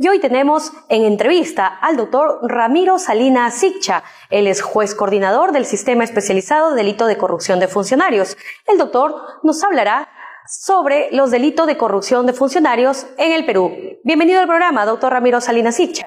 Y hoy tenemos en entrevista al doctor Ramiro Salina Sicha. Él es juez coordinador del Sistema Especializado de Delito de Corrupción de Funcionarios. El doctor nos hablará sobre los delitos de corrupción de funcionarios en el Perú. Bienvenido al programa, doctor Ramiro Salina Sicha.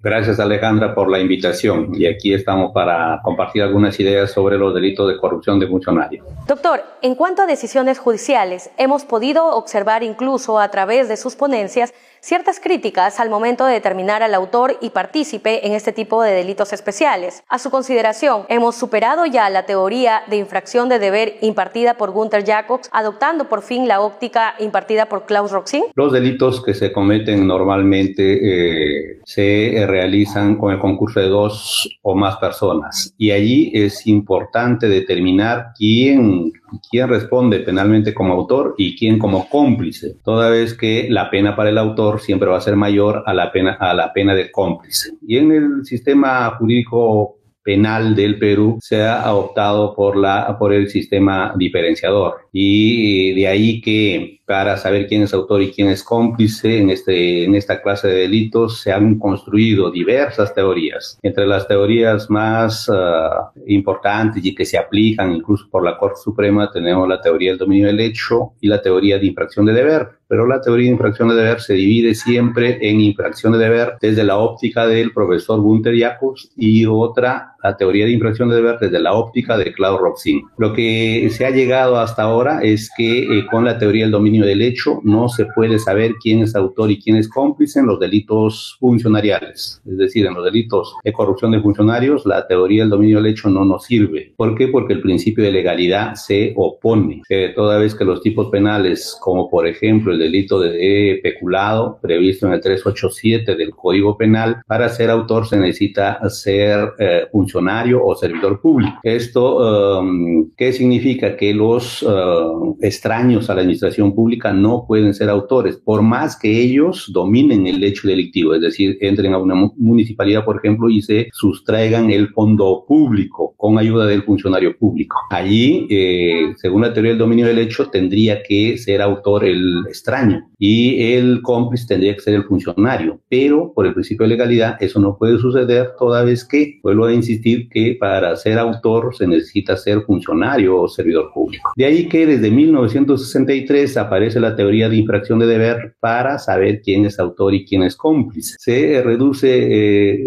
Gracias Alejandra por la invitación y aquí estamos para compartir algunas ideas sobre los delitos de corrupción de funcionarios. Doctor, en cuanto a decisiones judiciales, hemos podido observar incluso a través de sus ponencias ciertas críticas al momento de determinar al autor y partícipe en este tipo de delitos especiales. A su consideración, ¿hemos superado ya la teoría de infracción de deber impartida por Gunther Jacobs, adoptando por fin la óptica impartida por Klaus Roxin? Los delitos que se cometen normalmente eh, se realizan con el concurso de dos o más personas y allí es importante determinar quién quién responde penalmente como autor y quién como cómplice, toda vez que la pena para el autor siempre va a ser mayor a la pena, a la pena del cómplice. Y en el sistema jurídico penal del Perú se ha optado por, la, por el sistema diferenciador. Y de ahí que para saber quién es autor y quién es cómplice en, este, en esta clase de delitos se han construido diversas teorías. Entre las teorías más uh, importantes y que se aplican incluso por la Corte Suprema tenemos la teoría del dominio del hecho y la teoría de infracción de deber. Pero la teoría de infracción de deber se divide siempre en infracción de deber desde la óptica del profesor Gunther Jacobs y otra, la teoría de infracción de deber desde la óptica de Claude Roxin. Lo que se ha llegado hasta ahora es que eh, con la teoría del dominio del hecho no se puede saber quién es autor y quién es cómplice en los delitos funcionariales. Es decir, en los delitos de corrupción de funcionarios, la teoría del dominio del hecho no nos sirve. ¿Por qué? Porque el principio de legalidad se opone. toda vez que los tipos penales, como por ejemplo el delito de peculado, previsto en el 387 del Código Penal, para ser autor se necesita ser eh, funcionario o servidor público. Esto, um, ¿qué significa? Que los uh, extraños a la administración pública no pueden ser autores, por más que ellos dominen el hecho delictivo, es decir, entren a una municipalidad, por ejemplo, y se sustraigan el fondo público con ayuda del funcionario público. Allí, eh, según la teoría del dominio del hecho, tendría que ser autor el extraño y el cómplice tendría que ser el funcionario, pero por el principio de legalidad eso no puede suceder toda vez que, vuelvo a insistir, que para ser autor se necesita ser funcionario o servidor público. De ahí que desde 1963 aparece la teoría de infracción de deber para saber quién es autor y quién es cómplice. Se reduce eh,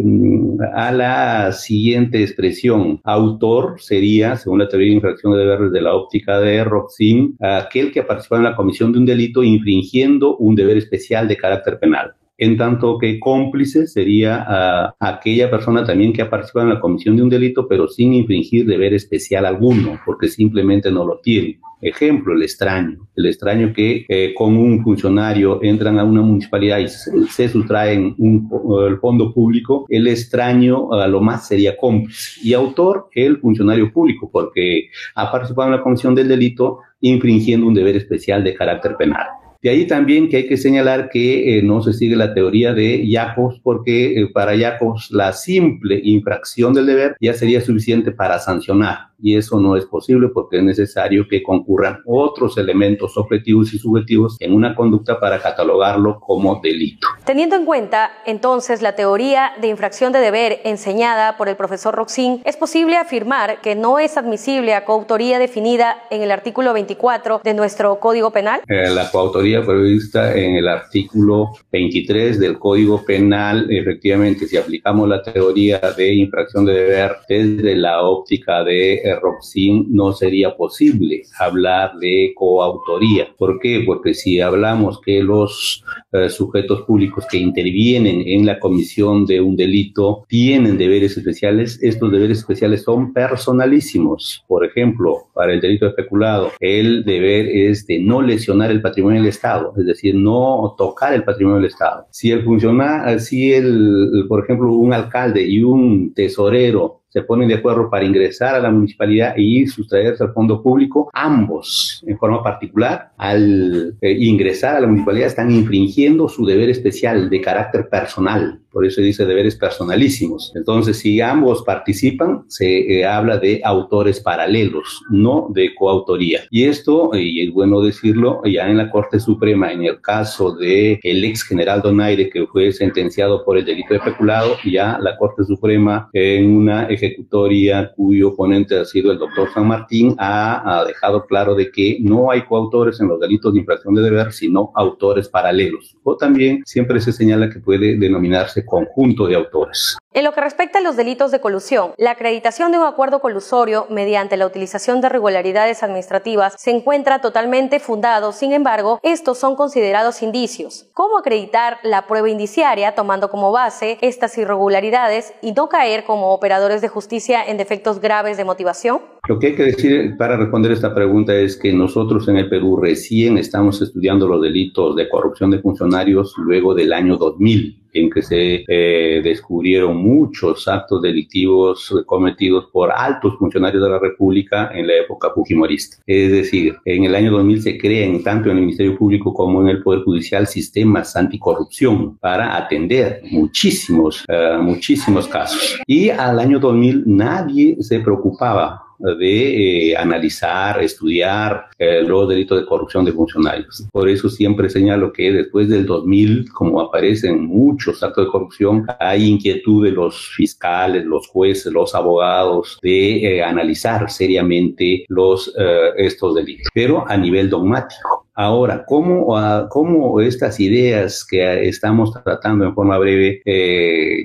a la siguiente expresión. Autor sería, según la teoría de infracción de deber desde la óptica de Roxin, aquel que ha participado en la comisión de un delito infringiendo un deber especial de carácter penal en tanto que cómplice sería uh, aquella persona también que ha participado en la comisión de un delito, pero sin infringir deber especial alguno, porque simplemente no lo tiene. Ejemplo, el extraño. El extraño que eh, con un funcionario entran a una municipalidad y se, sustraen un, el fondo público, el extraño a lo más sería cómplice. Y autor, el funcionario público, porque ha participado en la comisión del delito infringiendo un deber especial de carácter penal. De ahí también que hay que señalar que eh, no se sigue la teoría de Jacobs porque eh, para Jacobs la simple infracción del deber ya sería suficiente para sancionar y eso no es posible porque es necesario que concurran otros elementos objetivos y subjetivos en una conducta para catalogarlo como delito. Teniendo en cuenta entonces la teoría de infracción de deber enseñada por el profesor Roxin, es posible afirmar que no es admisible a coautoría definida en el artículo 24 de nuestro Código Penal. Eh, la coautoría prevista en el artículo 23 del Código Penal, efectivamente, si aplicamos la teoría de infracción de deber desde la óptica de Roxin no sería posible hablar de coautoría. ¿Por qué? Porque si hablamos que los eh, sujetos públicos que intervienen en la comisión de un delito tienen deberes especiales, estos deberes especiales son personalísimos. Por ejemplo, para el delito de especulado, el deber es de no lesionar el patrimonio del Estado, es decir, no tocar el patrimonio del Estado. Si el funcionario, si el, por ejemplo, un alcalde y un tesorero se ponen de acuerdo para ingresar a la municipalidad y sustraerse al fondo público, ambos, en forma particular, al eh, ingresar a la municipalidad están infringiendo su deber especial de carácter personal por eso dice deberes personalísimos. Entonces, si ambos participan, se eh, habla de autores paralelos, no de coautoría. Y esto, y es bueno decirlo, ya en la Corte Suprema, en el caso de el ex general Donaire, que fue sentenciado por el delito de peculado, ya la Corte Suprema, en una ejecutoria cuyo ponente ha sido el doctor San Martín, ha, ha dejado claro de que no hay coautores en los delitos de infracción de deber, sino autores paralelos. O también siempre se señala que puede denominarse conjunto de autores. En lo que respecta a los delitos de colusión, la acreditación de un acuerdo colusorio mediante la utilización de irregularidades administrativas se encuentra totalmente fundado, sin embargo, estos son considerados indicios. ¿Cómo acreditar la prueba indiciaria tomando como base estas irregularidades y no caer como operadores de justicia en defectos graves de motivación? Lo que hay que decir para responder esta pregunta es que nosotros en el Perú recién estamos estudiando los delitos de corrupción de funcionarios luego del año 2000 en que se eh, descubrieron muchos actos delictivos cometidos por altos funcionarios de la República en la época fujimorista. Es decir, en el año 2000 se crean tanto en el Ministerio Público como en el Poder Judicial sistemas anticorrupción para atender muchísimos, uh, muchísimos casos. Y al año 2000 nadie se preocupaba de eh, analizar, estudiar eh, los delitos de corrupción de funcionarios. Por eso siempre señalo que después del 2000, como aparecen muchos actos de corrupción, hay inquietud de los fiscales, los jueces, los abogados de eh, analizar seriamente los, estos delitos, pero a nivel dogmático. Ahora, ¿cómo, ¿cómo, estas ideas que estamos tratando en forma breve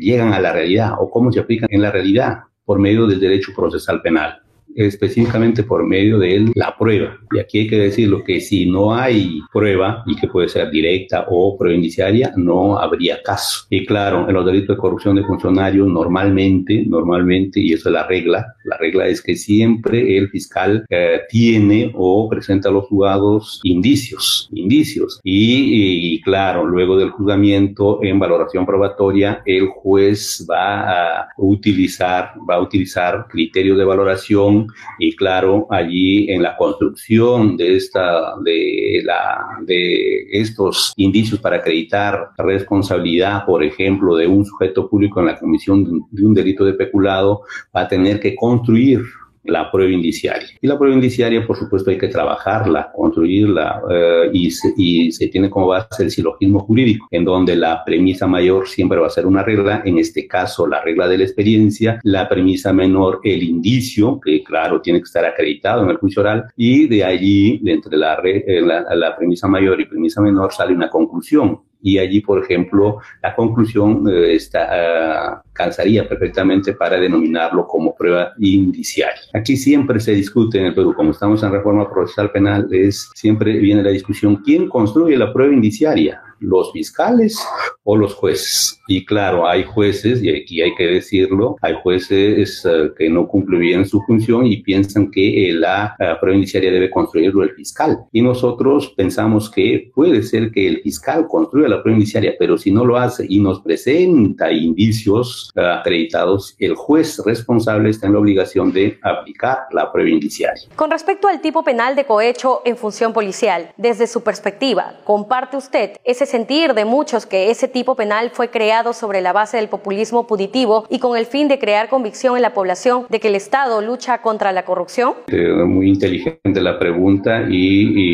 llegan a la realidad o cómo se aplican en la realidad por medio del derecho procesal penal? Específicamente por medio de la prueba. Y aquí hay que decirlo que si no hay prueba, y que puede ser directa o prueba indiciaria, no habría caso. Y claro, en los delitos de corrupción de funcionarios, normalmente, normalmente, y eso es la regla, la regla es que siempre el fiscal eh, tiene o presenta a los juzgados indicios, indicios. Y, y claro, luego del juzgamiento en valoración probatoria, el juez va a utilizar, va a utilizar criterios de valoración y claro, allí en la construcción de esta, de la, de estos indicios para acreditar responsabilidad, por ejemplo, de un sujeto público en la comisión de un delito de peculado, va a tener que construir la prueba indiciaria. Y la prueba indiciaria, por supuesto, hay que trabajarla, construirla eh, y, se, y, se, tiene como base el silogismo jurídico, en donde la premisa mayor siempre va a ser una regla, en este caso la regla de la experiencia, la premisa menor el indicio, que claro, tiene que estar acreditado en el juicio oral, y de allí, entre la, eh, la, la premisa mayor y premisa menor, sale una conclusión y allí, por ejemplo, la conclusión eh, está, uh, calzaría perfectamente para denominarlo como prueba indiciaria. Aquí siempre se discute en el Perú, como estamos en reforma procesal penal, es siempre viene la discusión quién construye la prueba indiciaria los fiscales o los jueces. Y claro, hay jueces, y aquí hay que decirlo, hay jueces uh, que no cumplen bien su función y piensan que la uh, prueba indiciaria debe construirlo el fiscal. Y nosotros pensamos que puede ser que el fiscal construya la prueba indiciaria, pero si no lo hace y nos presenta indicios uh, acreditados, el juez responsable está en la obligación de aplicar la prueba indiciaria. Con respecto al tipo penal de cohecho en función policial, desde su perspectiva, ¿comparte usted ese sentir de muchos que ese tipo penal fue creado sobre la base del populismo punitivo y con el fin de crear convicción en la población de que el Estado lucha contra la corrupción? Eh, muy inteligente la pregunta y,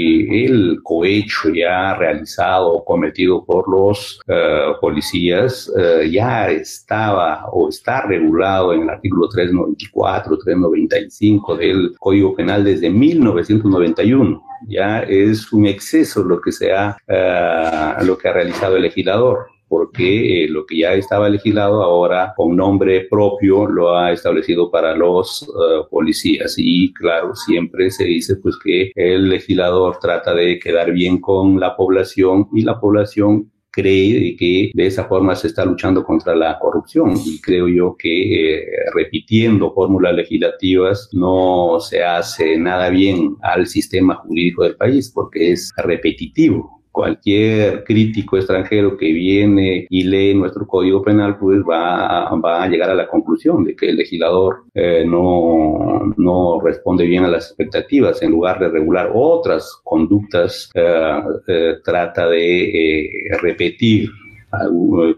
el cohecho ya realizado o cometido por los uh, policías uh, ya estaba o está regulado en el artículo 394, 395 del Código Penal desde 1991 ya es un exceso lo que se ha, uh, lo que ha realizado el legislador porque eh, lo que ya estaba legislado ahora con nombre propio lo ha establecido para los uh, policías. Y claro siempre se dice pues que el legislador trata de quedar bien con la población y la población cree que de esa forma se está luchando contra la corrupción. Y creo yo que eh, repitiendo fórmulas legislativas no se hace nada bien al sistema jurídico del país porque es repetitivo cualquier crítico extranjero que viene y lee nuestro código penal, pues va va a llegar a la conclusión de que el legislador eh, no, no responde bien a las expectativas. En lugar de regular otras conductas, eh, eh, trata de repetir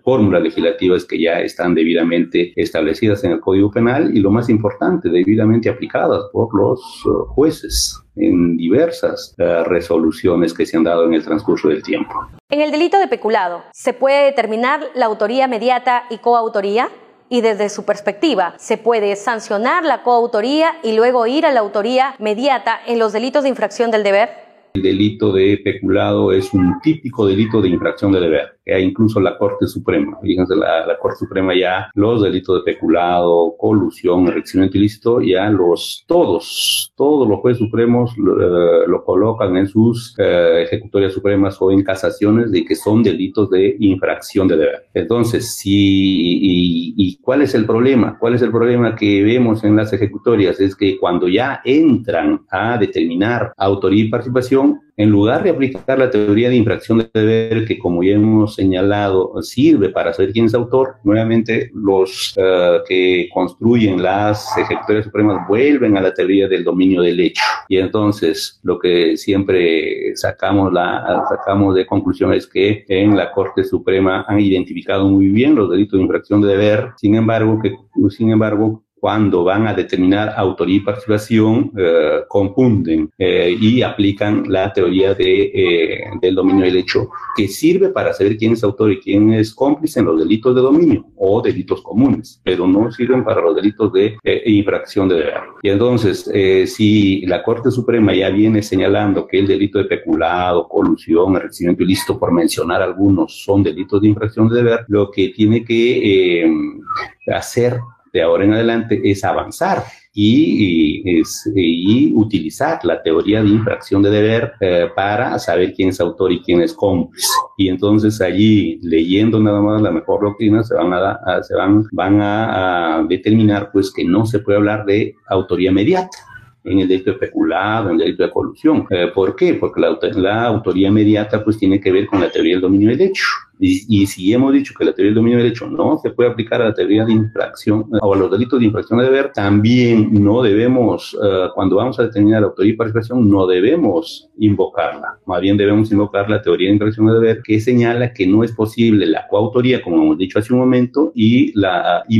fórmulas legislativas que ya están debidamente establecidas en el Código Penal y lo más importante, debidamente aplicadas por los jueces en diversas resoluciones que se han dado en el transcurso del tiempo. En el delito de peculado, ¿se puede determinar la autoría mediata y coautoría? y desde su perspectiva, ¿se puede sancionar la coautoría y luego ir a la autoría mediata en los delitos de infracción del deber? El delito de peculado es un típico delito de infracción del deber que incluso la Corte Suprema. Fíjense, la, la, Corte Suprema ya los delitos de peculado, colusión, enriquecimiento ilícito, ya los todos, todos los jueces supremos lo, eh, colocan en sus eh, ejecutorias supremas o en casaciones de que son delitos de infracción de deber. Entonces, si, y, y cuál es el problema? ¿Cuál es el problema que vemos en las ejecutorias? Es que cuando ya entran a determinar autoría y participación, en lugar de aplicar la teoría de infracción de deber, que como ya hemos señalado, sirve para saber quién es autor, nuevamente los uh, que construyen las ejecutorias supremas vuelven a la teoría del dominio del hecho. Y entonces lo que siempre sacamos, la, sacamos de conclusión es que en la Corte Suprema han identificado muy bien los delitos de infracción de deber, sin embargo, que, sin embargo cuando van a determinar autoría y participación, eh, confunden eh, y aplican la teoría de, eh, del dominio del hecho, que sirve para saber quién es autor y quién es cómplice en los delitos de dominio o delitos comunes, pero no sirven para los delitos de infracción de deber. Y entonces, si la Corte Suprema ya viene señalando que el delito de peculado, colusión, enriquecimiento ilícito, por mencionar algunos, son delitos de infracción de deber, lo que tiene que hacer de ahora en adelante es avanzar y, y, utilizar la teoría de infracción de deber eh, para saber quién es autor y quién es cómplice. Y entonces allí, leyendo nada más la mejor doctrina, se van a, se van, van a, determinar pues que no se puede hablar de autoría inmediata en el delito de peculado, en el delito de colusión. Eh, ¿Por qué? Porque la, la, autoría inmediata pues tiene que ver con la teoría del dominio del hecho. Y, si hemos dicho que la teoría del dominio del derecho no se puede aplicar a la teoría de infracción o a los delitos de infracción de deber, también no debemos, uh, cuando vamos a determinar la autoría y participación, no debemos invocarla. Más bien debemos invocar la teoría de infracción de deber que señala que no es posible la coautoría, como hemos dicho hace un momento, y,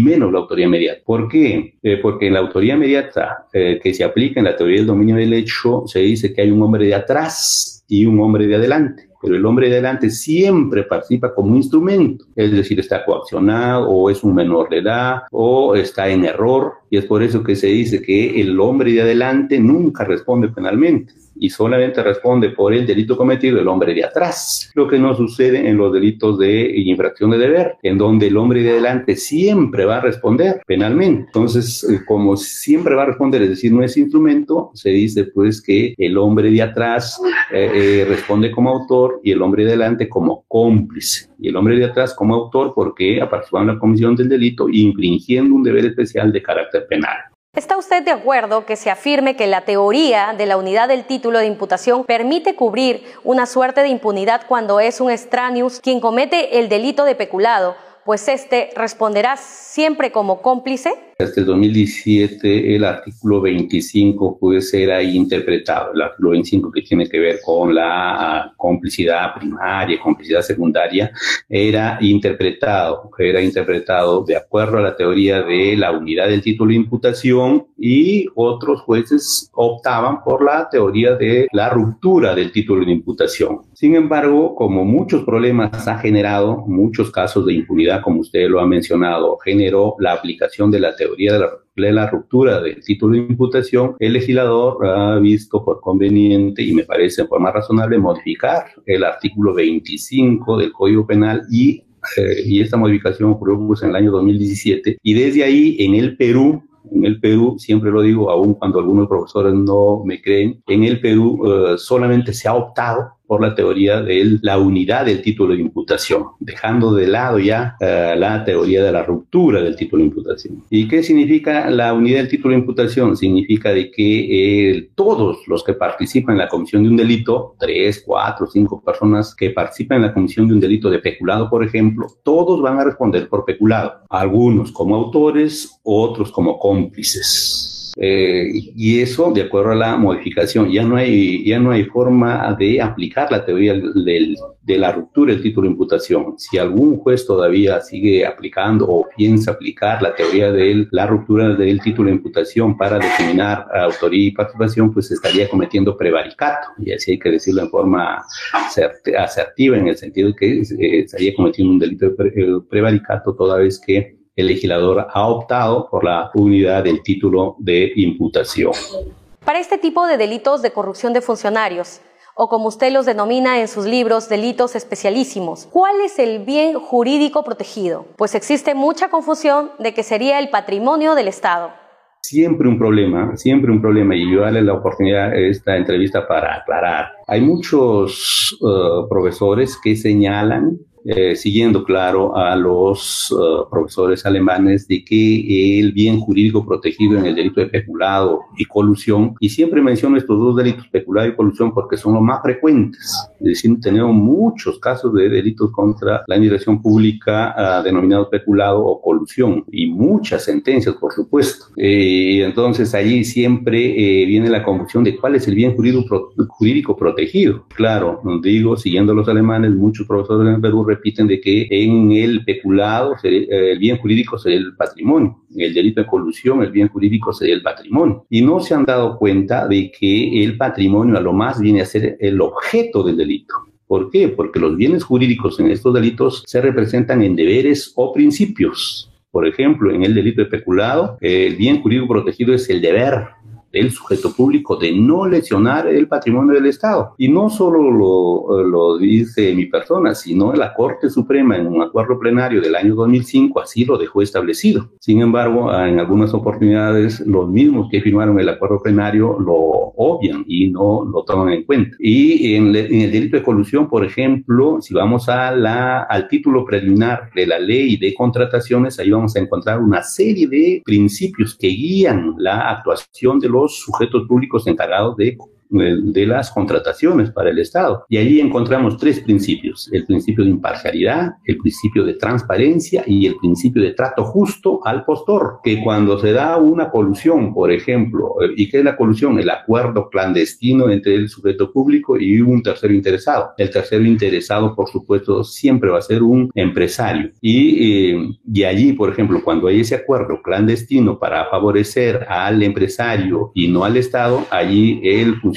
menos la autoría inmediata. ¿Por qué? Eh, porque en la autoría inmediata eh, que se aplica en la teoría del dominio del hecho se dice que hay un hombre de atrás y un hombre de adelante pero el hombre de delante siempre participa como instrumento, es decir, está coaccionado o es un menor de edad o está en error, y es por eso que se dice que el hombre de adelante nunca responde penalmente y solamente responde por el delito cometido el hombre de atrás, lo que no sucede en los delitos de infracción de deber, en donde el hombre de adelante siempre va a responder penalmente. Entonces, eh, como siempre va a responder, es decir, no es instrumento, se dice pues que el hombre de atrás eh, eh, responde como autor y el hombre de adelante como cómplice. Y el hombre de atrás como autor porque participado en la comisión del delito infringiendo un deber especial de carácter penal. ¿Está usted de acuerdo que se afirme que la teoría de la unidad del título de imputación permite cubrir una suerte de impunidad cuando es un extraneus quien comete el delito de peculado, pues éste responderá siempre como cómplice? Hasta el 2017 el artículo 25 puede ser ahí interpretado, el artículo 25 que tiene que ver con la complicidad primaria, complicidad secundaria, era interpretado, era interpretado de acuerdo a la teoría de la unidad del título de imputación y otros jueces optaban por la teoría de la ruptura del título de imputación. Sin embargo, como muchos problemas ha generado, muchos casos de impunidad, como usted lo ha mencionado, generó la aplicación de la teoría de la, de la ruptura del título de imputación, el legislador ha visto por conveniente y me parece en forma razonable modificar el artículo 25 del Código Penal y, eh, y esta modificación ocurrió pues, en el año 2017 y desde ahí en el Perú en el Perú, siempre lo digo, aun cuando algunos profesores no me creen, en el Perú uh, solamente se ha optado por la teoría de la unidad del título de imputación, dejando de lado ya uh, la teoría de la ruptura del título de imputación. ¿Y qué significa la unidad del título de imputación? Significa de que eh, todos los que participan en la comisión de un delito, tres, cuatro, cinco personas que participan en la comisión de un delito de peculado, por ejemplo, todos van a responder por peculado, algunos como autores, otros como cómplices Eh, y eso de acuerdo a la modificación. Ya no hay, ya no hay forma de aplicar la teoría del, de la ruptura del título de imputación. Si algún juez todavía sigue aplicando o piensa aplicar la teoría de la ruptura del título de imputación para determinar autoría y participación, pues estaría cometiendo prevaricato. Y así hay que decirlo en forma asertiva, en el sentido de que eh, estaría cometiendo un delito de eh, prevaricato toda vez que el legislador ha optado por la unidad del título de imputación. Para este tipo de delitos de corrupción de funcionarios, o como usted los denomina en sus libros, delitos especialísimos. ¿Cuál es el bien jurídico protegido? Pues existe mucha confusión de que sería el patrimonio del Estado. Siempre un problema, siempre un problema, y yo darle la oportunidad a esta entrevista para aclarar. Hay muchos uh, profesores que señalan eh, siguiendo, claro, a los uh, profesores alemanes de que el bien jurídico protegido en el delito de peculado y colusión, y siempre menciono estos dos delitos, peculado y colusión, porque son los más frecuentes. Es decir, tenemos muchos casos de delitos contra la administración pública uh, denominados peculado o colusión, y muchas sentencias, por supuesto. Eh, entonces, allí siempre eh, viene la confusión de cuál es el bien jurídico, jurídico protegido. Claro, digo, siguiendo a los alemanes, muchos profesores en repiten de que en el peculado eh, el bien jurídico sería el patrimonio, en el delito de colusión el bien jurídico sería el patrimonio. Y no se han dado cuenta de que el patrimonio a lo más viene a ser el objeto del delito. ¿Por qué? Porque los bienes jurídicos en estos delitos se representan en deberes o principios. Por ejemplo, en el delito de peculado, el bien jurídico protegido es el deber del sujeto público de no lesionar el patrimonio del Estado. Y no solo lo, lo dice mi persona, sino la Corte Suprema en un acuerdo plenario del año 2005 así lo dejó establecido. Sin embargo, en algunas oportunidades los mismos que firmaron el acuerdo plenario lo obvian y no lo toman en cuenta. Y en, en el delito de colusión, por ejemplo, si vamos a la, al título preliminar de la ley de contrataciones, ahí vamos a encontrar una serie de principios que guían la actuación de los sujetos públicos encargados de de las contrataciones para el Estado. Y allí encontramos tres principios, el principio de imparcialidad, el principio de transparencia y el principio de trato justo al postor, que cuando se da una colusión, por ejemplo, eh, ¿y qué es la colusión? El acuerdo clandestino entre el sujeto público y un tercero interesado. El tercero interesado, por supuesto, siempre va a ser un empresario. Y, eh, y allí, por ejemplo, cuando hay ese acuerdo clandestino para favorecer al empresario y no al Estado, allí el funcionario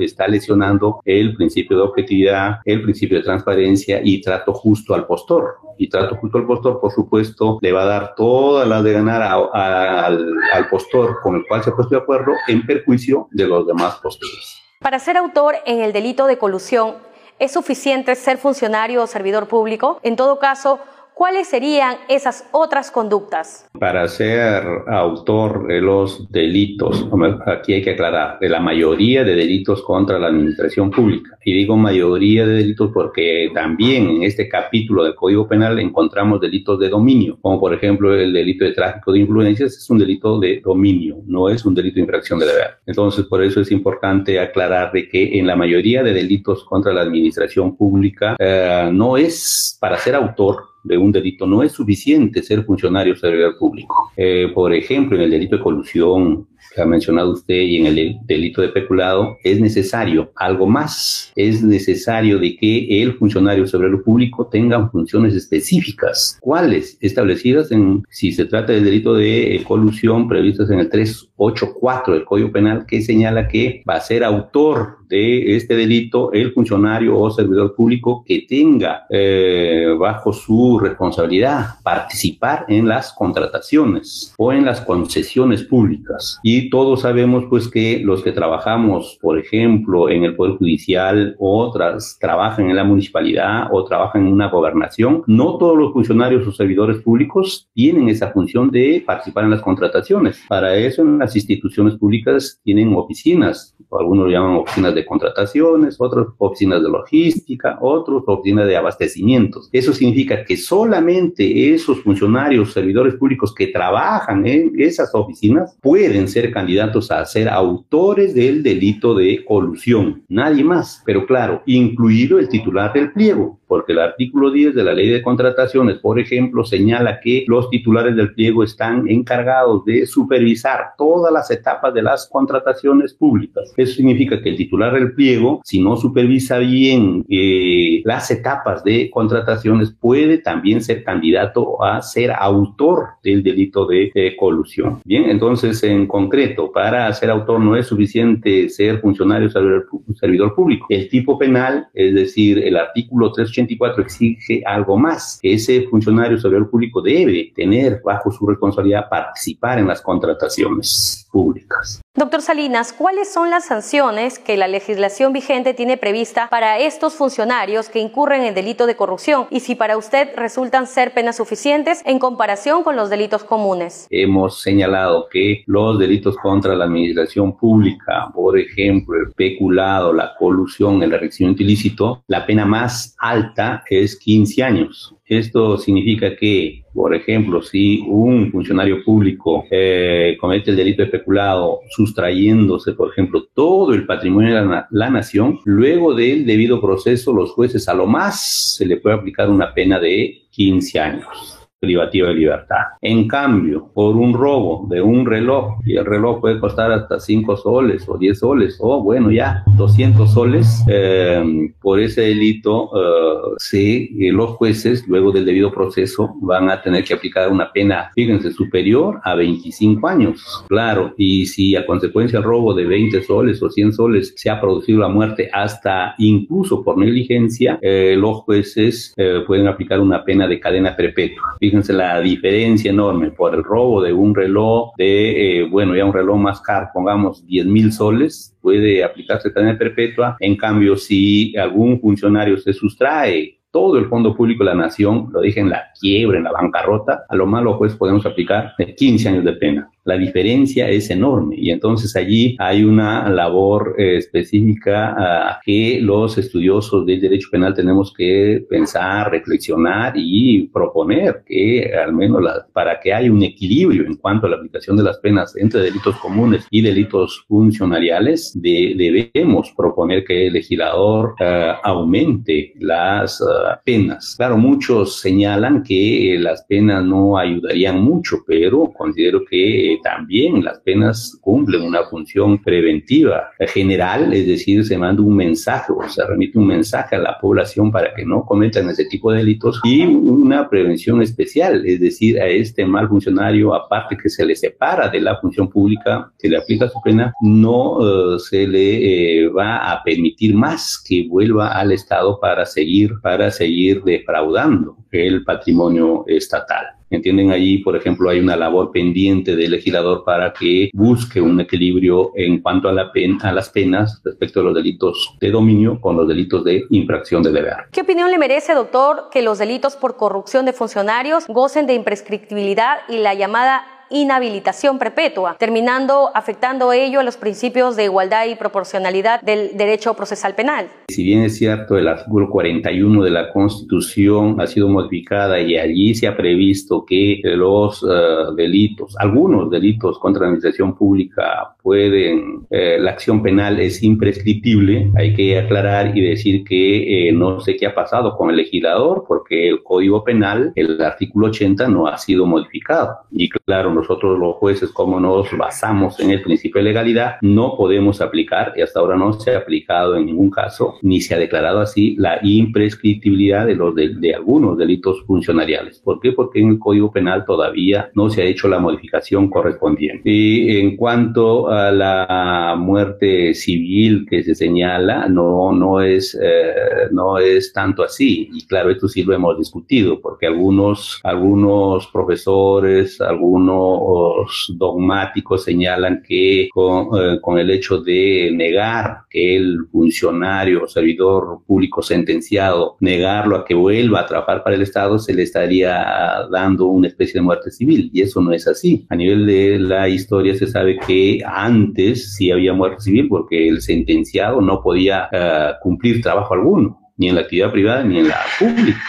está lesionando el principio de objetividad, el principio de transparencia y trato justo al postor. Y trato justo al postor, por supuesto, le va a dar todas las de ganar al, al postor con el cual se ha puesto de acuerdo en perjuicio de los demás postores. Para ser autor en el delito de colusión, ¿es suficiente ser funcionario o servidor público? En todo caso, ¿Cuáles serían esas otras conductas? Para ser autor de los delitos, aquí hay que aclarar, de la mayoría de delitos contra la administración pública. Y digo mayoría de delitos porque también en este capítulo del Código Penal encontramos delitos de dominio, como por ejemplo el delito de tráfico de influencias, es un delito de dominio, no es un delito de infracción de deber. Entonces, por eso es importante aclarar de que en la mayoría de delitos contra la administración pública eh, no es para ser autor de un delito no es suficiente ser funcionario servidor público. Eh, por ejemplo, en el delito de colusión, que ha mencionado usted y en el delito de peculado, es necesario algo más. Es necesario de que el funcionario lo público tenga funciones específicas. ¿Cuáles? Establecidas en, si se trata del delito de colusión, previstas en el 384 del Código Penal, que señala que va a ser autor de este delito el funcionario o servidor público que tenga eh, bajo su responsabilidad participar en las contrataciones o en las concesiones públicas. Y todos sabemos pues que los que trabajamos, por ejemplo, en el Poder Judicial, otras trabajan en la municipalidad o trabajan en una gobernación, no todos los funcionarios o servidores públicos tienen esa función de participar en las contrataciones. Para eso en las instituciones públicas tienen oficinas, algunos lo llaman oficinas de contrataciones, otras oficinas de logística, otros oficinas de abastecimientos. Eso significa que solamente esos funcionarios, servidores públicos que trabajan en esas oficinas pueden ser candidatos a ser autores del delito de colusión, nadie más, pero claro, incluido el titular del pliego porque el artículo 10 de la ley de contrataciones, por ejemplo, señala que los titulares del pliego están encargados de supervisar todas las etapas de las contrataciones públicas. Eso significa que el titular del pliego, si no supervisa bien eh, las etapas de contrataciones, puede también ser candidato a ser autor del delito de colusión. Bien, entonces, en concreto, para ser autor no es suficiente ser funcionario o servidor público. El tipo penal, es decir, el artículo 384 exige algo más, que ese funcionario servidor público debe tener bajo su responsabilidad participar en las contrataciones públicas. Doctor Salinas, ¿cuáles son las sanciones que la legislación vigente tiene prevista para estos funcionarios que incurren en delito de corrupción y si para usted resultan ser penas suficientes en comparación con los delitos comunes? Hemos señalado que los delitos contra la administración pública, por ejemplo, el peculado, la colusión, el enriquecimiento ilícito, la pena más alta es 15 años. Esto significa que, por ejemplo, si un funcionario público eh, comete el delito de peculado sustrayéndose, por ejemplo, todo el patrimonio de la, la, nación, luego del debido proceso, los jueces a lo más se le puede aplicar una pena de 15 años privativa de libertad. En cambio, por un robo de un reloj, y el reloj puede costar hasta 5 soles o 10 soles, o bueno, ya 200 soles, eh, por ese delito, eh, sí, los jueces, luego del debido proceso, van a tener que aplicar una pena, fíjense, superior a 25 años. Claro, y si a consecuencia del robo de 20 soles o 100 soles se ha producido la muerte hasta incluso por negligencia, eh, los jueces pueden aplicar una pena de cadena perpetua fíjense la diferencia enorme por el robo de un reloj de, eh, bueno, ya un reloj más caro, pongamos 10 mil soles, puede aplicarse cadena perpetua. En cambio, si algún funcionario se sustrae todo el fondo público de la nación, lo dije en la quiebra, en la bancarrota, a lo malo pues podemos aplicar 15 años de pena la diferencia es enorme y entonces allí hay una labor eh, específica ah, que los estudiosos del derecho penal tenemos que pensar, reflexionar y proponer que al menos para que haya un equilibrio en cuanto a la aplicación de las penas entre delitos comunes y delitos funcionariales, debemos proponer que el legislador ah, aumente las ah, penas. Claro, muchos señalan que las penas no ayudarían mucho, pero considero que también las penas cumplen una función preventiva general, es decir, se manda un mensaje o se remite un mensaje a la población para que no cometan ese tipo de delitos y una prevención especial, es decir, a este mal funcionario, aparte que se le separa de la función pública, se le aplica su pena, no uh, se le eh, va a permitir más que vuelva al Estado para seguir, para seguir defraudando el patrimonio estatal. ¿Entienden? Allí, por ejemplo, hay una labor pendiente del legislador para que busque un equilibrio en cuanto a, la a las penas respecto a los delitos de dominio con los delitos de infracción de deber. ¿Qué opinión le merece, doctor, que los delitos por corrupción de funcionarios gocen de imprescriptibilidad y la llamada inhabilitación perpetua, terminando afectando ello a los principios de igualdad y proporcionalidad del derecho procesal penal. Si bien es cierto, el artículo 41 de la Constitución ha sido modificada y allí se ha previsto que los uh, delitos, algunos delitos contra la administración pública pueden, eh, la acción penal es imprescriptible, hay que aclarar y decir que eh, no sé qué ha pasado con el legislador porque el Código Penal, el artículo 80 no ha sido modificado. Y claro, nosotros los jueces, como nos basamos en el principio de legalidad, no podemos aplicar, y hasta ahora no se ha aplicado en ningún caso, ni se ha declarado así, la imprescriptibilidad de, los de, algunos delitos funcionariales. ¿Por qué? Porque en el Código Penal todavía no se ha hecho la modificación correspondiente. Y en cuanto a la muerte civil que se señala, no, no, es, eh, no es tanto así. Y claro, esto sí lo hemos discutido, porque algunos, algunos profesores, algunos dogmáticos señalan que con, eh, con, el hecho de negar que el funcionario o servidor público sentenciado, negarlo a que vuelva a trabajar para el Estado, se le estaría dando una especie de muerte civil. Y eso no es así. A nivel de la historia se sabe que antes sí había muerte civil porque el sentenciado no podía uh, cumplir trabajo alguno, ni en la actividad privada ni en la pública.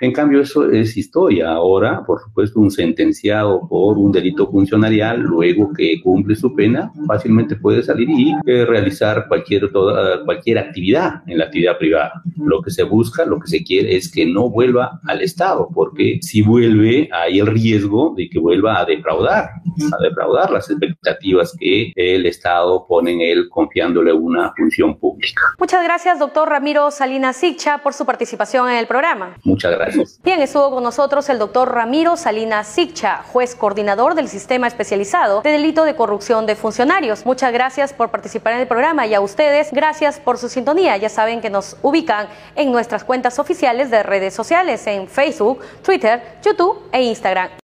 En cambio, eso es historia. Ahora, por supuesto, un sentenciado por un delito funcionarial, luego que cumple su pena, fácilmente puede salir y eh, realizar cualquier, toda, cualquier actividad en la actividad privada. Lo que se busca, lo que se quiere es que no vuelva al Estado, porque si vuelve, hay el riesgo de que vuelva a defraudar, a defraudar las expectativas que el Estado pone en él confiándole una función pública. Muchas gracias, doctor Ramiro Salinas Sicha, por su participación en el programa. Muchas Bien, estuvo con nosotros el doctor Ramiro Salinas Sicha, juez coordinador del Sistema Especializado de Delito de Corrupción de Funcionarios. Muchas gracias por participar en el programa y a ustedes, gracias por su sintonía. Ya saben que nos ubican en nuestras cuentas oficiales de redes sociales en Facebook, Twitter, YouTube e Instagram.